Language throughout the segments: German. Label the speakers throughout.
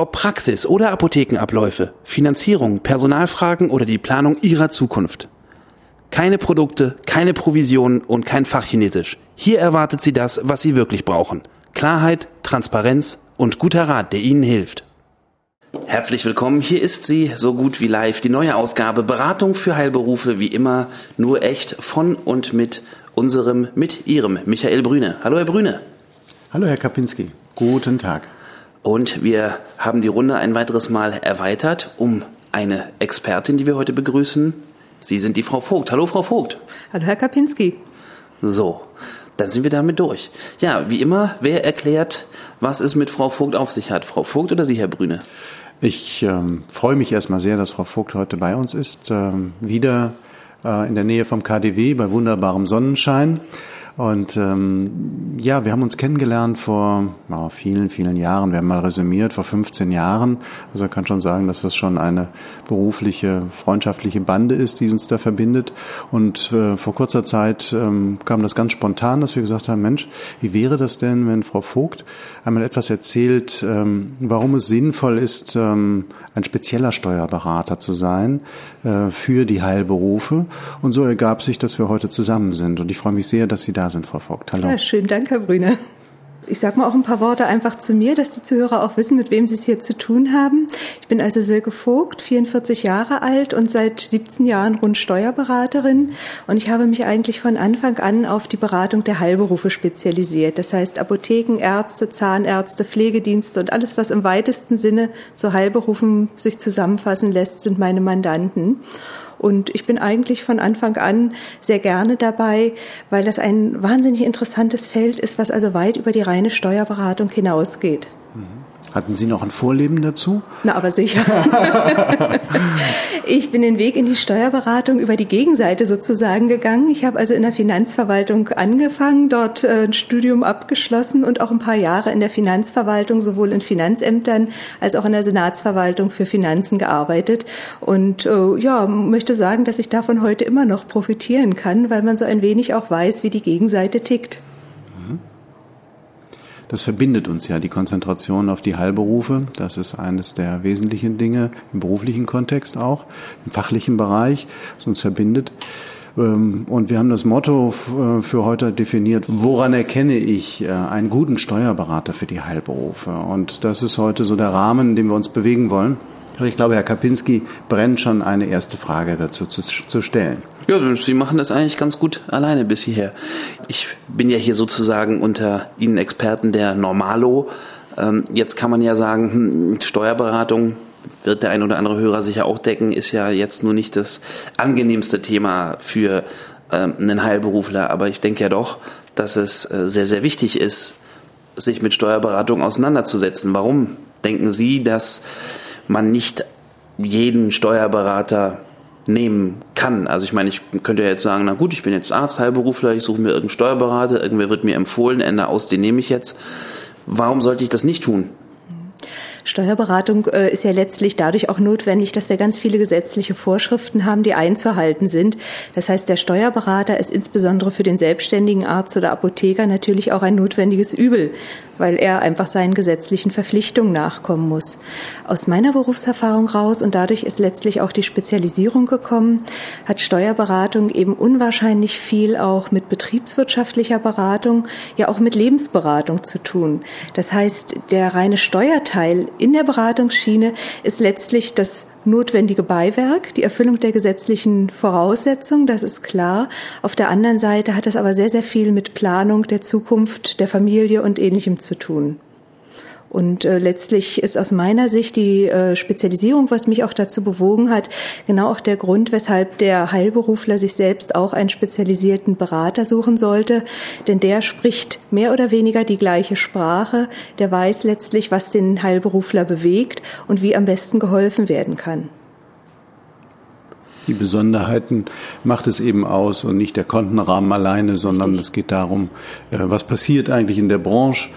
Speaker 1: Ob Praxis oder Apothekenabläufe, Finanzierung, Personalfragen oder die Planung Ihrer Zukunft. Keine Produkte, keine Provisionen und kein Fachchinesisch. Hier erwartet Sie das, was Sie wirklich brauchen. Klarheit, Transparenz und guter Rat, der Ihnen hilft. Herzlich willkommen. Hier ist sie, so gut wie live, die neue Ausgabe Beratung für Heilberufe, wie immer, nur echt von und mit unserem, mit Ihrem Michael Brüne. Hallo, Herr Brüne.
Speaker 2: Hallo, Herr Kapinski. Guten Tag.
Speaker 1: Und wir haben die Runde ein weiteres Mal erweitert um eine Expertin, die wir heute begrüßen. Sie sind die Frau Vogt. Hallo, Frau Vogt.
Speaker 3: Hallo, Herr Kapinski.
Speaker 1: So, dann sind wir damit durch. Ja, wie immer, wer erklärt, was es mit Frau Vogt auf sich hat? Frau Vogt oder Sie, Herr Brüne?
Speaker 2: Ich ähm, freue mich erstmal sehr, dass Frau Vogt heute bei uns ist. Ähm, wieder äh, in der Nähe vom KDW bei wunderbarem Sonnenschein. Und ähm, ja, wir haben uns kennengelernt vor oh, vielen, vielen Jahren. Wir haben mal resümiert, vor 15 Jahren. Also kann schon sagen, dass das schon eine berufliche, freundschaftliche Bande ist, die uns da verbindet. Und äh, vor kurzer Zeit ähm, kam das ganz spontan, dass wir gesagt haben, Mensch, wie wäre das denn, wenn Frau Vogt einmal etwas erzählt, ähm, warum es sinnvoll ist, ähm, ein spezieller Steuerberater zu sein für die Heilberufe. Und so ergab sich, dass wir heute zusammen sind. Und ich freue mich sehr, dass Sie da sind, Frau Vogt.
Speaker 3: Hallo. Ja, schönen Dank, Herr Brüne. Ich sage mal auch ein paar Worte einfach zu mir, dass die Zuhörer auch wissen, mit wem sie es hier zu tun haben. Ich bin also Silke Vogt, 44 Jahre alt und seit 17 Jahren rund Steuerberaterin. Und ich habe mich eigentlich von Anfang an auf die Beratung der Heilberufe spezialisiert. Das heißt Apotheken, Ärzte, Zahnärzte, Pflegedienste und alles, was im weitesten Sinne zu Heilberufen sich zusammenfassen lässt, sind meine Mandanten. Und ich bin eigentlich von Anfang an sehr gerne dabei, weil das ein wahnsinnig interessantes Feld ist, was also weit über die reine Steuerberatung hinausgeht.
Speaker 2: Hatten Sie noch ein Vorleben dazu?
Speaker 3: Na, aber sicher. ich bin den Weg in die Steuerberatung über die Gegenseite sozusagen gegangen. Ich habe also in der Finanzverwaltung angefangen, dort äh, ein Studium abgeschlossen und auch ein paar Jahre in der Finanzverwaltung, sowohl in Finanzämtern als auch in der Senatsverwaltung für Finanzen gearbeitet. Und äh, ja, möchte sagen, dass ich davon heute immer noch profitieren kann, weil man so ein wenig auch weiß, wie die Gegenseite tickt.
Speaker 2: Das verbindet uns ja, die Konzentration auf die Heilberufe. Das ist eines der wesentlichen Dinge im beruflichen Kontext auch, im fachlichen Bereich, was uns verbindet. Ähm, und wir haben das Motto äh, für heute definiert, woran erkenne ich äh, einen guten Steuerberater für die Heilberufe? Und das ist heute so der Rahmen, in dem wir uns bewegen wollen. Ich glaube, Herr Kapinski brennt schon eine erste Frage dazu zu, zu stellen.
Speaker 1: Ja, Sie machen das eigentlich ganz gut alleine bis hierher. Ich bin ja hier sozusagen unter Ihnen Experten der Normalo. Ähm, jetzt kann man ja sagen, hm, Steuerberatung wird der ein oder andere Hörer sicher auch decken, ist ja jetzt nur nicht das angenehmste Thema für ähm, einen Heilberufler. Aber ich denke ja doch, dass es äh, sehr, sehr wichtig ist, sich mit Steuerberatung auseinanderzusetzen. Warum denken Sie, dass man nicht jeden Steuerberater nehmen kann. Also ich meine, ich könnte ja jetzt sagen, na gut, ich bin jetzt Arzt, Heilberufler, ich suche mir irgendeinen Steuerberater, irgendwer wird mir empfohlen, Ende aus, den nehme ich jetzt. Warum sollte ich das nicht tun?
Speaker 3: Steuerberatung äh, ist ja letztlich dadurch auch notwendig, dass wir ganz viele gesetzliche Vorschriften haben, die einzuhalten sind. Das heißt, der Steuerberater ist insbesondere für den selbstständigen Arzt oder Apotheker natürlich auch ein notwendiges Übel, weil er einfach seinen gesetzlichen Verpflichtungen nachkommen muss. Aus meiner Berufserfahrung raus und dadurch ist letztlich auch die Spezialisierung gekommen, hat Steuerberatung eben unwahrscheinlich viel auch mit betriebswirtschaftlicher Beratung, ja auch mit Lebensberatung zu tun. Das heißt, der reine Steuerteil in der Beratungsschiene ist letztlich das notwendige Beiwerk, die Erfüllung der gesetzlichen Voraussetzungen, das ist klar. Auf der anderen Seite hat es aber sehr, sehr viel mit Planung der Zukunft, der Familie und Ähnlichem zu tun. Und äh, letztlich ist aus meiner Sicht die äh, Spezialisierung, was mich auch dazu bewogen hat, genau auch der Grund, weshalb der Heilberufler sich selbst auch einen spezialisierten Berater suchen sollte. Denn der spricht mehr oder weniger die gleiche Sprache, der weiß letztlich, was den Heilberufler bewegt und wie am besten geholfen werden kann.
Speaker 2: Die Besonderheiten macht es eben aus und nicht der Kontenrahmen alleine, sondern Richtig. es geht darum, äh, was passiert eigentlich in der Branche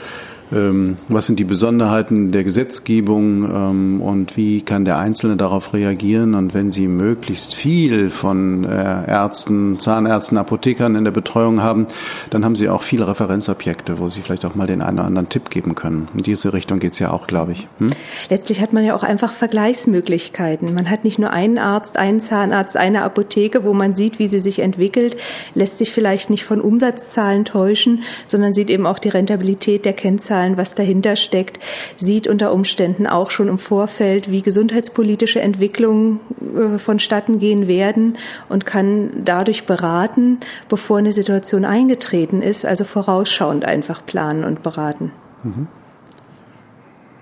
Speaker 2: was sind die Besonderheiten der Gesetzgebung ähm, und wie kann der Einzelne darauf reagieren. Und wenn Sie möglichst viel von äh, Ärzten, Zahnärzten, Apothekern in der Betreuung haben, dann haben Sie auch viele Referenzobjekte, wo Sie vielleicht auch mal den einen oder anderen Tipp geben können. In diese Richtung geht es ja auch, glaube ich. Hm?
Speaker 3: Letztlich hat man ja auch einfach Vergleichsmöglichkeiten. Man hat nicht nur einen Arzt, einen Zahnarzt, eine Apotheke, wo man sieht, wie sie sich entwickelt, lässt sich vielleicht nicht von Umsatzzahlen täuschen, sondern sieht eben auch die Rentabilität der Kennzahlen Zahlen, was dahinter steckt, sieht unter Umständen auch schon im Vorfeld, wie gesundheitspolitische Entwicklungen äh, vonstatten gehen werden und kann dadurch beraten, bevor eine Situation eingetreten ist, also vorausschauend einfach planen und beraten. Mhm.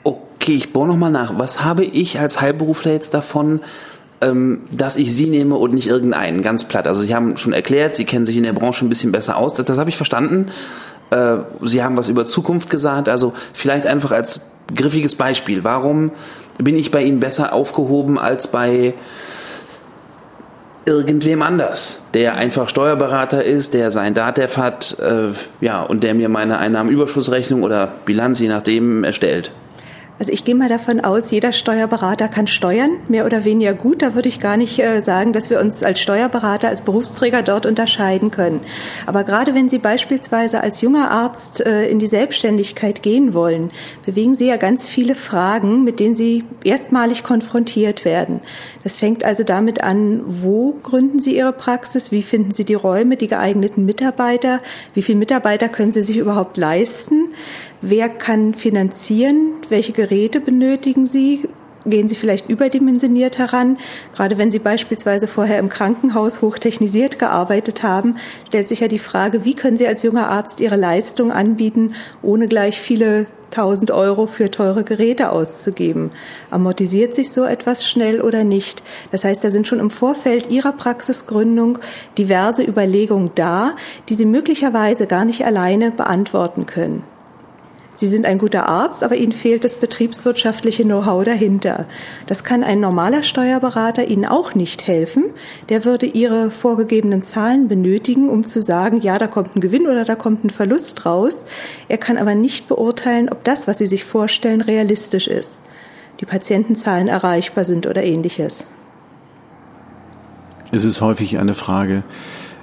Speaker 1: Okay, ich bohre nochmal nach. Was habe ich als Heilberufler jetzt davon, ähm, dass ich Sie nehme und nicht irgendeinen, ganz platt. Also Sie haben schon erklärt, Sie kennen sich in der Branche ein bisschen besser aus. Das, das habe ich verstanden. Äh, Sie haben was über Zukunft gesagt, also vielleicht einfach als griffiges Beispiel. Warum bin ich bei Ihnen besser aufgehoben als bei irgendwem anders, der einfach Steuerberater ist, der sein DATEV hat, äh, ja, und der mir meine Einnahmenüberschussrechnung oder Bilanz, je nachdem, erstellt?
Speaker 3: Also ich gehe mal davon aus, jeder Steuerberater kann steuern, mehr oder weniger gut. Da würde ich gar nicht äh, sagen, dass wir uns als Steuerberater, als Berufsträger dort unterscheiden können. Aber gerade wenn Sie beispielsweise als junger Arzt äh, in die Selbstständigkeit gehen wollen, bewegen Sie ja ganz viele Fragen, mit denen Sie erstmalig konfrontiert werden. Das fängt also damit an, wo gründen Sie Ihre Praxis, wie finden Sie die Räume, die geeigneten Mitarbeiter, wie viele Mitarbeiter können Sie sich überhaupt leisten, wer kann finanzieren, welche Geräte benötigen Sie, gehen Sie vielleicht überdimensioniert heran. Gerade wenn Sie beispielsweise vorher im Krankenhaus hochtechnisiert gearbeitet haben, stellt sich ja die Frage, wie können Sie als junger Arzt Ihre Leistung anbieten, ohne gleich viele 1000 Euro für teure Geräte auszugeben. Amortisiert sich so etwas schnell oder nicht? Das heißt, da sind schon im Vorfeld Ihrer Praxisgründung diverse Überlegungen da, die Sie möglicherweise gar nicht alleine beantworten können. Sie sind ein guter Arzt, aber Ihnen fehlt das betriebswirtschaftliche Know-how dahinter. Das kann ein normaler Steuerberater Ihnen auch nicht helfen. Der würde Ihre vorgegebenen Zahlen benötigen, um zu sagen, ja, da kommt ein Gewinn oder da kommt ein Verlust raus. Er kann aber nicht beurteilen, ob das, was Sie sich vorstellen, realistisch ist. Die Patientenzahlen erreichbar sind oder ähnliches.
Speaker 2: Es ist häufig eine Frage,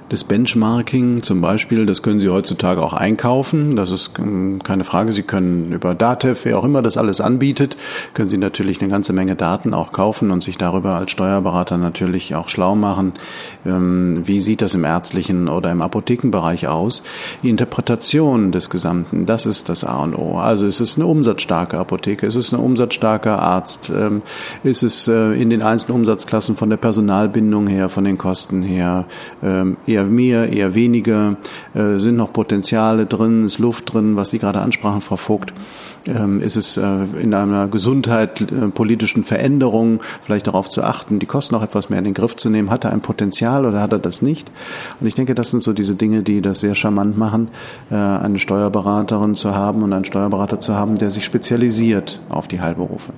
Speaker 2: das Benchmarking zum Beispiel, das können Sie heutzutage auch einkaufen. Das ist ähm, keine Frage. Sie können über Datev, wer auch immer das alles anbietet, können Sie natürlich eine ganze Menge Daten auch kaufen und sich darüber als Steuerberater natürlich auch schlau machen. Ähm, wie sieht das im ärztlichen oder im Apothekenbereich aus? Die Interpretation des Gesamten, das ist das A und O. Also ist es eine umsatzstarke Apotheke? Ist es ein umsatzstarker Arzt? Ähm, ist es äh, in den einzelnen Umsatzklassen von der Personalbindung her, von den Kosten her eher eher mehr, eher weniger, äh, sind noch Potenziale drin, ist Luft drin, was Sie gerade ansprachen, Frau Vogt, ähm, ist es äh, in einer Gesundheit, äh, Veränderung vielleicht darauf zu achten, die Kosten noch etwas mehr in den Griff zu nehmen, hat er ein Potenzial oder hat er das nicht? Und ich denke, das sind so diese Dinge, die das sehr charmant machen, eine Steuerberaterin zu haben und einen Steuerberater zu haben, der sich spezialisiert auf die Heilberufe.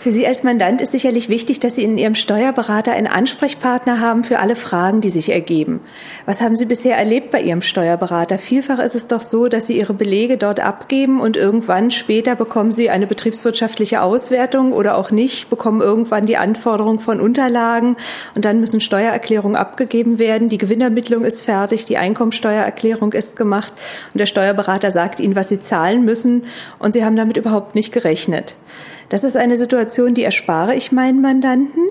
Speaker 3: Für Sie als Mandant ist sicherlich wichtig, dass Sie in Ihrem Steuerberater einen Ansprechpartner haben für alle Fragen, die sich ergeben. Was haben Sie bisher erlebt bei Ihrem Steuerberater? Vielfach ist es doch so, dass Sie Ihre Belege dort abgeben und irgendwann später bekommen Sie eine betriebswirtschaftliche Auswertung oder auch nicht, bekommen irgendwann die Anforderung von Unterlagen und dann müssen Steuererklärungen abgegeben werden. Die Gewinnermittlung ist fertig, die Einkommensteuererklärung ist gemacht und der Steuerberater sagt Ihnen, was Sie zahlen müssen und Sie haben damit überhaupt nicht gerechnet. Das ist eine Situation, die erspare ich meinen Mandanten.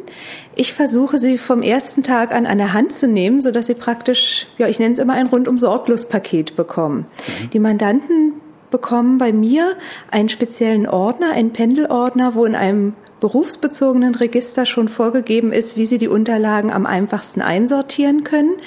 Speaker 3: Ich versuche sie vom ersten Tag an an der Hand zu nehmen, sodass sie praktisch, ja, ich nenne es immer ein rundum sorglos Paket bekommen. Mhm. Die Mandanten bekommen bei mir einen speziellen Ordner, einen Pendelordner, wo in einem berufsbezogenen Register schon vorgegeben ist, wie Sie die Unterlagen am einfachsten einsortieren können.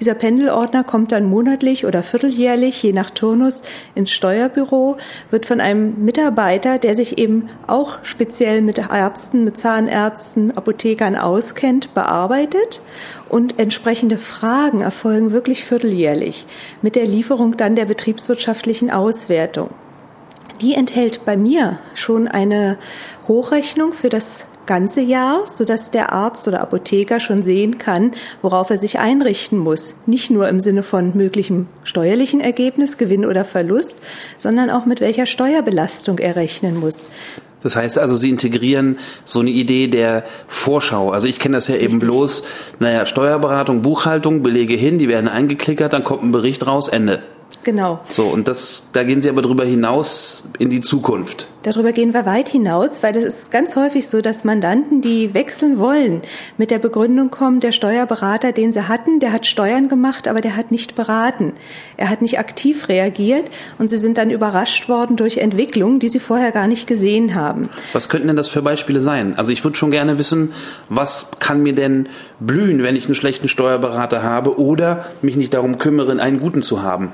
Speaker 3: Dieser Pendelordner kommt dann monatlich oder vierteljährlich, je nach Turnus, ins Steuerbüro, wird von einem Mitarbeiter, der sich eben auch speziell mit Ärzten, mit Zahnärzten, Apothekern auskennt, bearbeitet und entsprechende Fragen erfolgen wirklich vierteljährlich mit der Lieferung dann der betriebswirtschaftlichen Auswertung die enthält bei mir schon eine Hochrechnung für das ganze Jahr, sodass der Arzt oder Apotheker schon sehen kann, worauf er sich einrichten muss. Nicht nur im Sinne von möglichem steuerlichen Ergebnis, Gewinn oder Verlust, sondern auch mit welcher Steuerbelastung er rechnen muss.
Speaker 1: Das heißt also, Sie integrieren so eine Idee der Vorschau. Also ich kenne das ja eben Richtig. bloß, naja, Steuerberatung, Buchhaltung, Belege hin, die werden eingeklickert, dann kommt ein Bericht raus, Ende.
Speaker 3: Genau.
Speaker 1: So, und das, da gehen Sie aber darüber hinaus in die Zukunft.
Speaker 3: Darüber gehen wir weit hinaus, weil es ist ganz häufig so, dass Mandanten, die wechseln wollen, mit der Begründung kommen, der Steuerberater, den sie hatten, der hat Steuern gemacht, aber der hat nicht beraten. Er hat nicht aktiv reagiert und sie sind dann überrascht worden durch Entwicklungen, die sie vorher gar nicht gesehen haben.
Speaker 1: Was könnten denn das für Beispiele sein? Also ich würde schon gerne wissen, was kann mir denn blühen, wenn ich einen schlechten Steuerberater habe oder mich nicht darum kümmere, einen guten zu haben?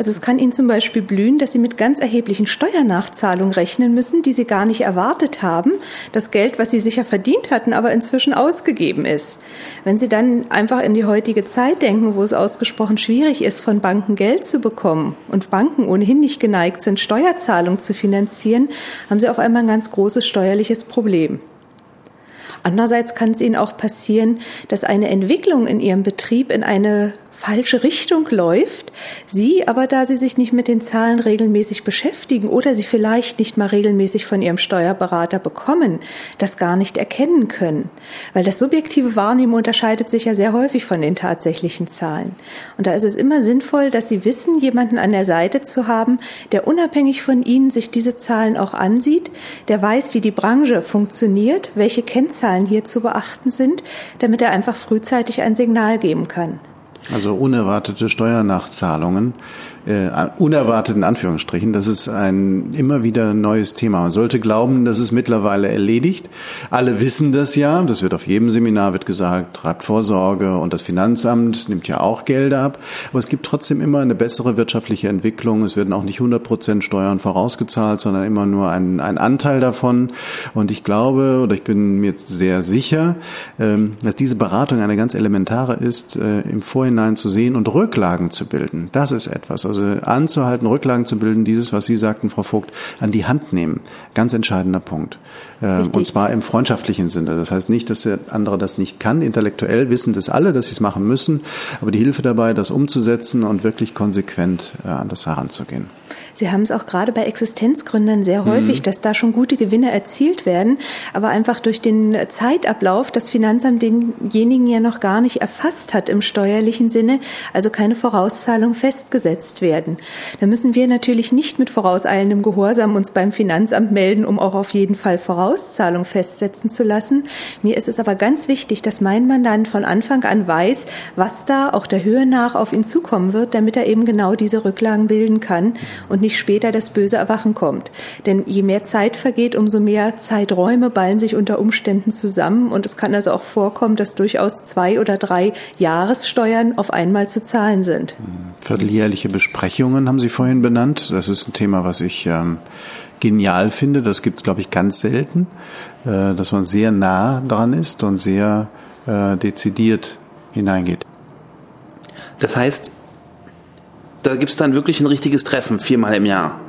Speaker 3: Also es kann Ihnen zum Beispiel blühen, dass Sie mit ganz erheblichen Steuernachzahlungen rechnen müssen, die Sie gar nicht erwartet haben. Das Geld, was Sie sicher verdient hatten, aber inzwischen ausgegeben ist. Wenn Sie dann einfach in die heutige Zeit denken, wo es ausgesprochen schwierig ist, von Banken Geld zu bekommen und Banken ohnehin nicht geneigt sind, Steuerzahlungen zu finanzieren, haben Sie auf einmal ein ganz großes steuerliches Problem. Andererseits kann es Ihnen auch passieren, dass eine Entwicklung in Ihrem Betrieb in eine falsche Richtung läuft, Sie aber, da Sie sich nicht mit den Zahlen regelmäßig beschäftigen oder Sie vielleicht nicht mal regelmäßig von Ihrem Steuerberater bekommen, das gar nicht erkennen können. Weil das subjektive Wahrnehmen unterscheidet sich ja sehr häufig von den tatsächlichen Zahlen. Und da ist es immer sinnvoll, dass Sie wissen, jemanden an der Seite zu haben, der unabhängig von Ihnen sich diese Zahlen auch ansieht, der weiß, wie die Branche funktioniert, welche Kennzahlen hier zu beachten sind, damit er einfach frühzeitig ein Signal geben kann.
Speaker 2: Also unerwartete Steuernachzahlungen äh, unerwartet in Anführungsstrichen. Das ist ein immer wieder neues Thema. Man sollte glauben, das ist mittlerweile erledigt. Alle wissen das ja. Das wird auf jedem Seminar wird gesagt, treibt Vorsorge und das Finanzamt nimmt ja auch Gelder ab. Aber es gibt trotzdem immer eine bessere wirtschaftliche Entwicklung. Es werden auch nicht 100 Prozent Steuern vorausgezahlt, sondern immer nur ein, ein Anteil davon. Und ich glaube, oder ich bin mir jetzt sehr sicher, ähm, dass diese Beratung eine ganz elementare ist, äh, im Vorhinein zu sehen und Rücklagen zu bilden. Das ist etwas. Also anzuhalten, Rücklagen zu bilden, dieses, was Sie sagten, Frau Vogt, an die Hand nehmen. Ganz entscheidender Punkt. Ähm, und zwar im freundschaftlichen Sinne. Das heißt nicht, dass der andere das nicht kann. Intellektuell wissen das alle, dass sie es machen müssen. Aber die Hilfe dabei, das umzusetzen und wirklich konsequent äh, an das heranzugehen.
Speaker 3: Sie haben es auch gerade bei Existenzgründern sehr häufig, mhm. dass da schon gute Gewinne erzielt werden, aber einfach durch den Zeitablauf das Finanzamt denjenigen ja noch gar nicht erfasst hat im steuerlichen Sinne, also keine Vorauszahlung festgesetzt werden. Da müssen wir natürlich nicht mit vorauseilendem Gehorsam uns beim Finanzamt melden, um auch auf jeden Fall Vorauszahlung festsetzen zu lassen. Mir ist es aber ganz wichtig, dass mein Mandant von Anfang an weiß, was da auch der Höhe nach auf ihn zukommen wird, damit er eben genau diese Rücklagen bilden kann und nicht nicht später das böse Erwachen kommt. Denn je mehr Zeit vergeht, umso mehr Zeiträume ballen sich unter Umständen zusammen und es kann also auch vorkommen, dass durchaus zwei oder drei Jahressteuern auf einmal zu zahlen sind.
Speaker 2: Vierteljährliche Besprechungen haben Sie vorhin benannt. Das ist ein Thema, was ich ähm, genial finde. Das gibt es, glaube ich, ganz selten, äh, dass man sehr nah dran ist und sehr äh, dezidiert hineingeht.
Speaker 1: Das heißt, da gibt es dann wirklich ein richtiges Treffen, viermal im Jahr.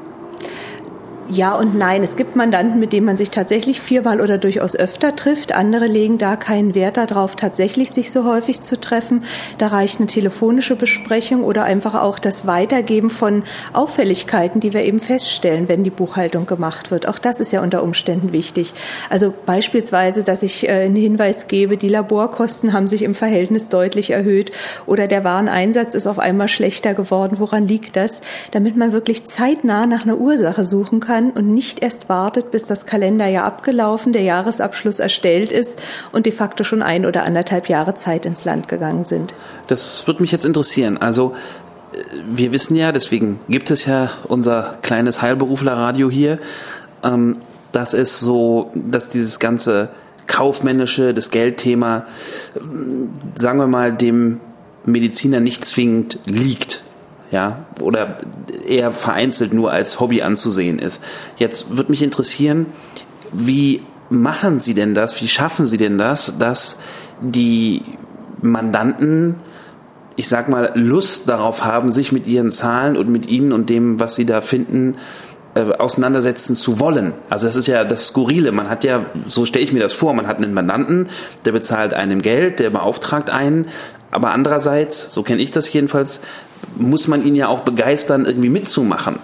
Speaker 3: Ja und nein. Es gibt Mandanten, mit denen man sich tatsächlich viermal oder durchaus öfter trifft. Andere legen da keinen Wert darauf, tatsächlich sich so häufig zu treffen. Da reicht eine telefonische Besprechung oder einfach auch das Weitergeben von Auffälligkeiten, die wir eben feststellen, wenn die Buchhaltung gemacht wird. Auch das ist ja unter Umständen wichtig. Also beispielsweise, dass ich äh, einen Hinweis gebe, die Laborkosten haben sich im Verhältnis deutlich erhöht oder der Wareneinsatz ist auf einmal schlechter geworden. Woran liegt das? Damit man wirklich zeitnah nach einer Ursache suchen kann kann und nicht erst wartet, bis das Kalenderjahr abgelaufen, der Jahresabschluss erstellt ist und de facto schon ein oder anderthalb Jahre Zeit ins Land gegangen sind.
Speaker 1: Das würde mich jetzt interessieren. Also äh, wir wissen ja, deswegen gibt es ja unser kleines Heilberuflerradio hier. Ähm, dass es so, dass dieses ganze kaufmännische, das Geldthema, sagen wir mal, dem Mediziner nicht zwingend liegt. Ja, oder eher vereinzelt nur als Hobby anzusehen ist. Jetzt würde mich interessieren, wie machen Sie denn das? Wie schaffen Sie denn das, dass die Mandanten, ich sag mal, Lust darauf haben, sich mit ihren Zahlen und mit Ihnen und dem, was Sie da finden, äh, auseinandersetzen zu wollen. Also das ist ja das Skurrile. Man hat ja, so stelle ich mir das vor, man hat einen Mandanten, der bezahlt einem Geld, der beauftragt einen, aber andererseits, so kenne ich das jedenfalls, muss man ihn ja auch begeistern, irgendwie mitzumachen.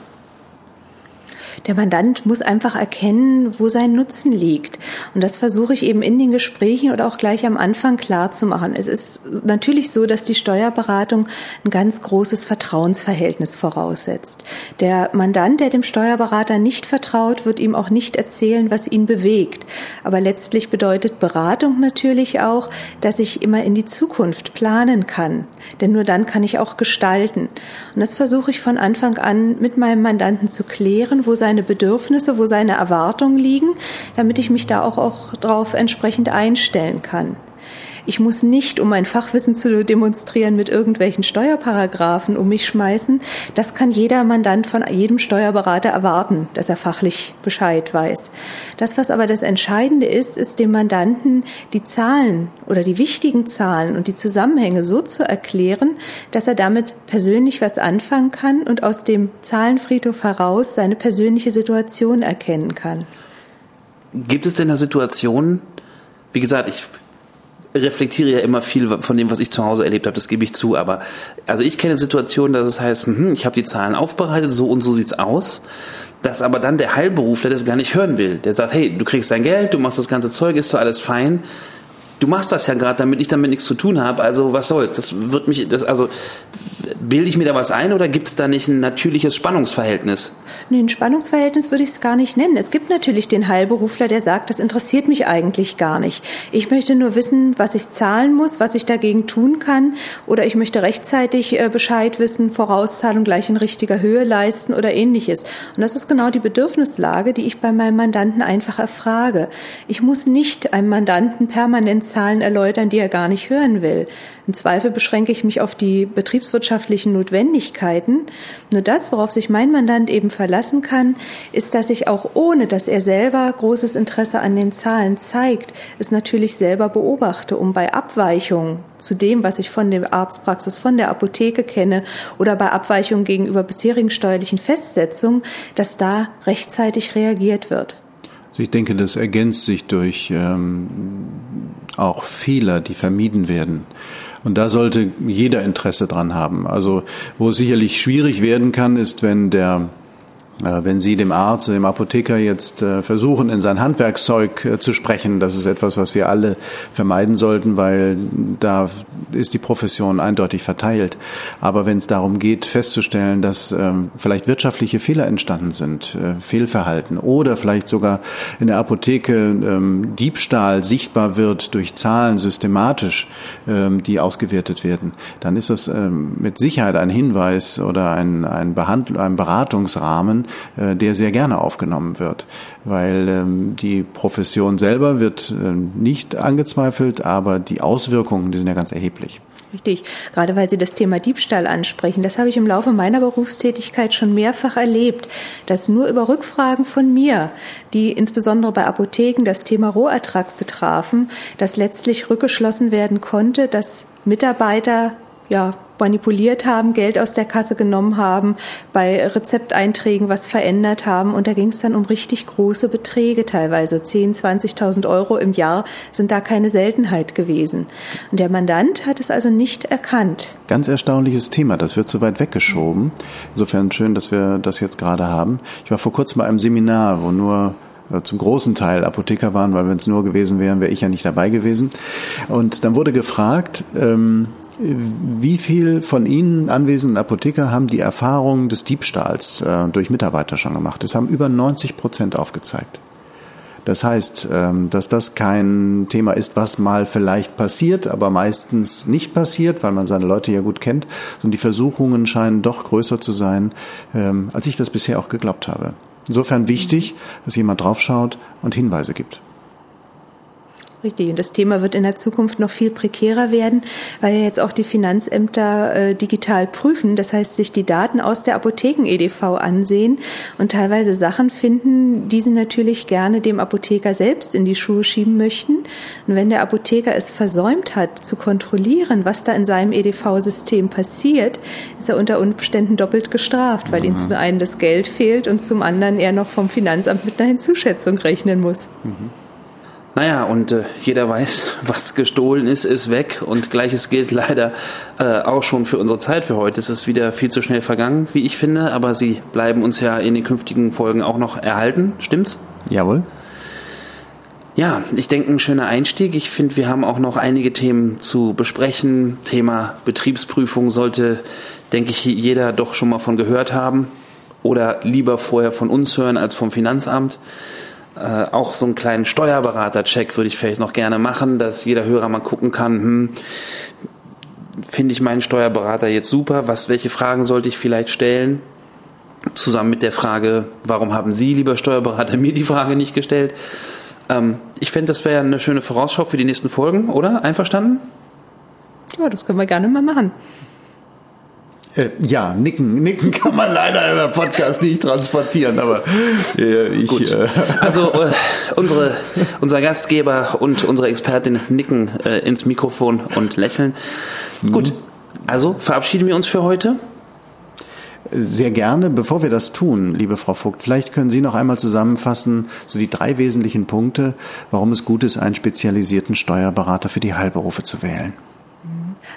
Speaker 3: Der Mandant muss einfach erkennen, wo sein Nutzen liegt. Und das versuche ich eben in den Gesprächen oder auch gleich am Anfang klar zu machen. Es ist natürlich so, dass die Steuerberatung ein ganz großes Vertrauensverhältnis voraussetzt. Der Mandant, der dem Steuerberater nicht vertraut, wird ihm auch nicht erzählen, was ihn bewegt. Aber letztlich bedeutet Beratung natürlich auch, dass ich immer in die Zukunft planen kann. Denn nur dann kann ich auch gestalten. Und das versuche ich von Anfang an mit meinem Mandanten zu klären, wo sein seine Bedürfnisse, wo seine Erwartungen liegen, damit ich mich da auch, auch darauf entsprechend einstellen kann. Ich muss nicht, um mein Fachwissen zu demonstrieren, mit irgendwelchen Steuerparagraphen um mich schmeißen. Das kann jeder Mandant von jedem Steuerberater erwarten, dass er fachlich Bescheid weiß. Das, was aber das Entscheidende ist, ist dem Mandanten die Zahlen oder die wichtigen Zahlen und die Zusammenhänge so zu erklären, dass er damit persönlich was anfangen kann und aus dem Zahlenfriedhof heraus seine persönliche Situation erkennen kann.
Speaker 1: Gibt es denn eine Situation, wie gesagt, ich reflektiere ja immer viel von dem, was ich zu Hause erlebt habe, das gebe ich zu. Aber also ich kenne Situationen, dass es heißt, hm, ich habe die Zahlen aufbereitet, so und so sieht's aus. Dass aber dann der Heilberufler das gar nicht hören will. Der sagt, hey, du kriegst dein Geld, du machst das ganze Zeug, ist doch alles fein du machst das ja gerade, damit ich damit nichts zu tun habe, also was soll's? Das wird mich, das, also bilde ich mir da was ein oder gibt es da nicht ein natürliches Spannungsverhältnis?
Speaker 3: Ein Spannungsverhältnis würde ich es gar nicht nennen. Es gibt natürlich den Heilberufler, der sagt, das interessiert mich eigentlich gar nicht. Ich möchte nur wissen, was ich zahlen muss, was ich dagegen tun kann oder ich möchte rechtzeitig äh, Bescheid wissen, Vorauszahlung gleich in richtiger Höhe leisten oder ähnliches. Und das ist genau die Bedürfnislage, die ich bei meinem Mandanten einfach erfrage. Ich muss nicht einem Mandanten permanent Zahlen erläutern, die er gar nicht hören will. Im Zweifel beschränke ich mich auf die betriebswirtschaftlichen Notwendigkeiten. Nur das, worauf sich mein Mandant eben verlassen kann, ist, dass ich auch ohne, dass er selber großes Interesse an den Zahlen zeigt, es natürlich selber beobachte, um bei Abweichungen zu dem, was ich von der Arztpraxis, von der Apotheke kenne oder bei Abweichungen gegenüber bisherigen steuerlichen Festsetzungen, dass da rechtzeitig reagiert wird.
Speaker 2: Also ich denke, das ergänzt sich durch ähm, auch Fehler, die vermieden werden. Und da sollte jeder Interesse dran haben. Also wo es sicherlich schwierig werden kann, ist, wenn der wenn Sie dem Arzt, dem Apotheker jetzt äh, versuchen, in sein Handwerkszeug äh, zu sprechen, das ist etwas, was wir alle vermeiden sollten, weil da ist die Profession eindeutig verteilt. Aber wenn es darum geht, festzustellen, dass ähm, vielleicht wirtschaftliche Fehler entstanden sind, Fehlverhalten oder vielleicht sogar in der Apotheke ähm, Diebstahl sichtbar wird durch Zahlen systematisch, ähm, die ausgewertet werden, dann ist das mit Sicherheit ein Hinweis oder ein, ein, Behandl ein Beratungsrahmen, äh, der sehr gerne aufgenommen wird, weil ähm, die Profession selber wird äh, nicht angezweifelt, aber die Auswirkungen, die sind ja ganz erheblich.
Speaker 3: Richtig, gerade weil Sie das Thema Diebstahl ansprechen. Das habe ich im Laufe meiner Berufstätigkeit schon mehrfach erlebt, dass nur über Rückfragen von mir, die insbesondere bei Apotheken das Thema Rohertrag betrafen, dass letztlich rückgeschlossen werden konnte, dass Mitarbeiter ja, manipuliert haben, Geld aus der Kasse genommen haben, bei Rezepteinträgen was verändert haben. Und da ging es dann um richtig große Beträge teilweise. 10, 20.000 Euro im Jahr sind da keine Seltenheit gewesen. Und der Mandant hat es also nicht erkannt.
Speaker 2: Ganz erstaunliches Thema. Das wird so weit weggeschoben. Insofern schön, dass wir das jetzt gerade haben. Ich war vor kurzem bei einem Seminar, wo nur äh, zum großen Teil Apotheker waren, weil wenn es nur gewesen wären, wäre ich ja nicht dabei gewesen. Und dann wurde gefragt, ähm, wie viel von Ihnen anwesenden Apotheker haben die Erfahrung des Diebstahls äh, durch Mitarbeiter schon gemacht? Das haben über 90 Prozent aufgezeigt. Das heißt, ähm, dass das kein Thema ist, was mal vielleicht passiert, aber meistens nicht passiert, weil man seine Leute ja gut kennt, sondern die Versuchungen scheinen doch größer zu sein, ähm, als ich das bisher auch geglaubt habe. Insofern wichtig, dass jemand draufschaut und Hinweise gibt.
Speaker 3: Richtig. Und das Thema wird in der Zukunft noch viel prekärer werden, weil ja jetzt auch die Finanzämter äh, digital prüfen. Das heißt, sich die Daten aus der Apotheken-EDV ansehen und teilweise Sachen finden, die sie natürlich gerne dem Apotheker selbst in die Schuhe schieben möchten. Und wenn der Apotheker es versäumt hat, zu kontrollieren, was da in seinem EDV-System passiert, ist er unter Umständen doppelt gestraft, weil mhm. ihm zum einen das Geld fehlt und zum anderen er noch vom Finanzamt mit einer Hinzuschätzung rechnen muss. Mhm.
Speaker 1: Naja, und äh, jeder weiß, was gestohlen ist, ist weg. Und gleiches gilt leider äh, auch schon für unsere Zeit für heute. Es ist wieder viel zu schnell vergangen, wie ich finde, aber sie bleiben uns ja in den künftigen Folgen auch noch erhalten. Stimmt's?
Speaker 2: Jawohl.
Speaker 1: Ja, ich denke, ein schöner Einstieg. Ich finde, wir haben auch noch einige Themen zu besprechen. Thema Betriebsprüfung sollte, denke ich, jeder doch schon mal von gehört haben oder lieber vorher von uns hören als vom Finanzamt. Äh, auch so einen kleinen Steuerberater-Check würde ich vielleicht noch gerne machen, dass jeder Hörer mal gucken kann, hm, finde ich meinen Steuerberater jetzt super, was, welche Fragen sollte ich vielleicht stellen? Zusammen mit der Frage, warum haben Sie, lieber Steuerberater, mir die Frage nicht gestellt? Ähm, ich fände, das wäre eine schöne Vorausschau für die nächsten Folgen, oder? Einverstanden?
Speaker 3: Ja, das können wir gerne mal machen.
Speaker 2: Äh, ja, nicken, nicken kann man leider im Podcast nicht transportieren, aber äh, ich. Gut.
Speaker 1: Äh, also äh, unsere, unser Gastgeber und unsere Expertin nicken äh, ins Mikrofon und lächeln. Mhm. Gut, also verabschieden wir uns für heute.
Speaker 2: Sehr gerne. Bevor wir das tun, liebe Frau Vogt, vielleicht können Sie noch einmal zusammenfassen, so die drei wesentlichen Punkte, warum es gut ist, einen spezialisierten Steuerberater für die Heilberufe zu wählen.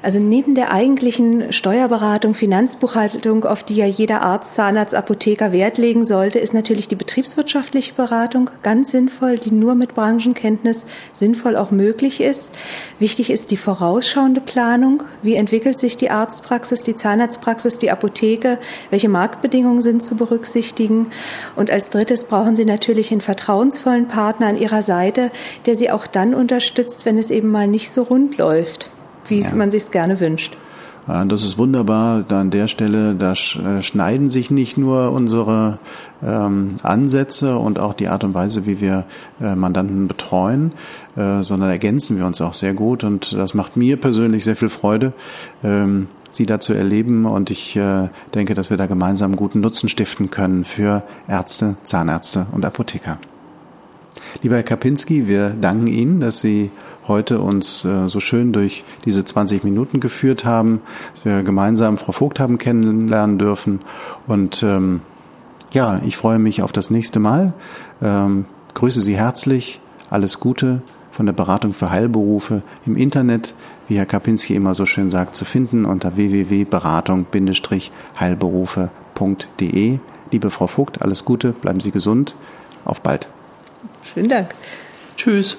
Speaker 3: Also neben der eigentlichen Steuerberatung, Finanzbuchhaltung, auf die ja jeder Arzt, Zahnarzt, Apotheker Wert legen sollte, ist natürlich die betriebswirtschaftliche Beratung ganz sinnvoll, die nur mit Branchenkenntnis sinnvoll auch möglich ist. Wichtig ist die vorausschauende Planung. Wie entwickelt sich die Arztpraxis, die Zahnarztpraxis, die Apotheke? Welche Marktbedingungen sind zu berücksichtigen? Und als drittes brauchen Sie natürlich einen vertrauensvollen Partner an Ihrer Seite, der Sie auch dann unterstützt, wenn es eben mal nicht so rund läuft wie ja. man sich gerne wünscht.
Speaker 2: Das ist wunderbar. Da an der Stelle, da äh, schneiden sich nicht nur unsere ähm, Ansätze und auch die Art und Weise, wie wir äh, Mandanten betreuen, äh, sondern ergänzen wir uns auch sehr gut. Und das macht mir persönlich sehr viel Freude, ähm, Sie da zu erleben. Und ich äh, denke, dass wir da gemeinsam guten Nutzen stiften können für Ärzte, Zahnärzte und Apotheker. Lieber Herr Kapinski, wir danken Ihnen, dass Sie heute uns äh, so schön durch diese 20 Minuten geführt haben, dass wir gemeinsam Frau Vogt haben kennenlernen dürfen. Und ähm, ja, ich freue mich auf das nächste Mal. Ähm, grüße Sie herzlich. Alles Gute von der Beratung für Heilberufe im Internet, wie Herr Kapinski immer so schön sagt, zu finden unter www.beratung-heilberufe.de. Liebe Frau Vogt, alles Gute, bleiben Sie gesund. Auf bald.
Speaker 3: Schönen Dank.
Speaker 1: Tschüss.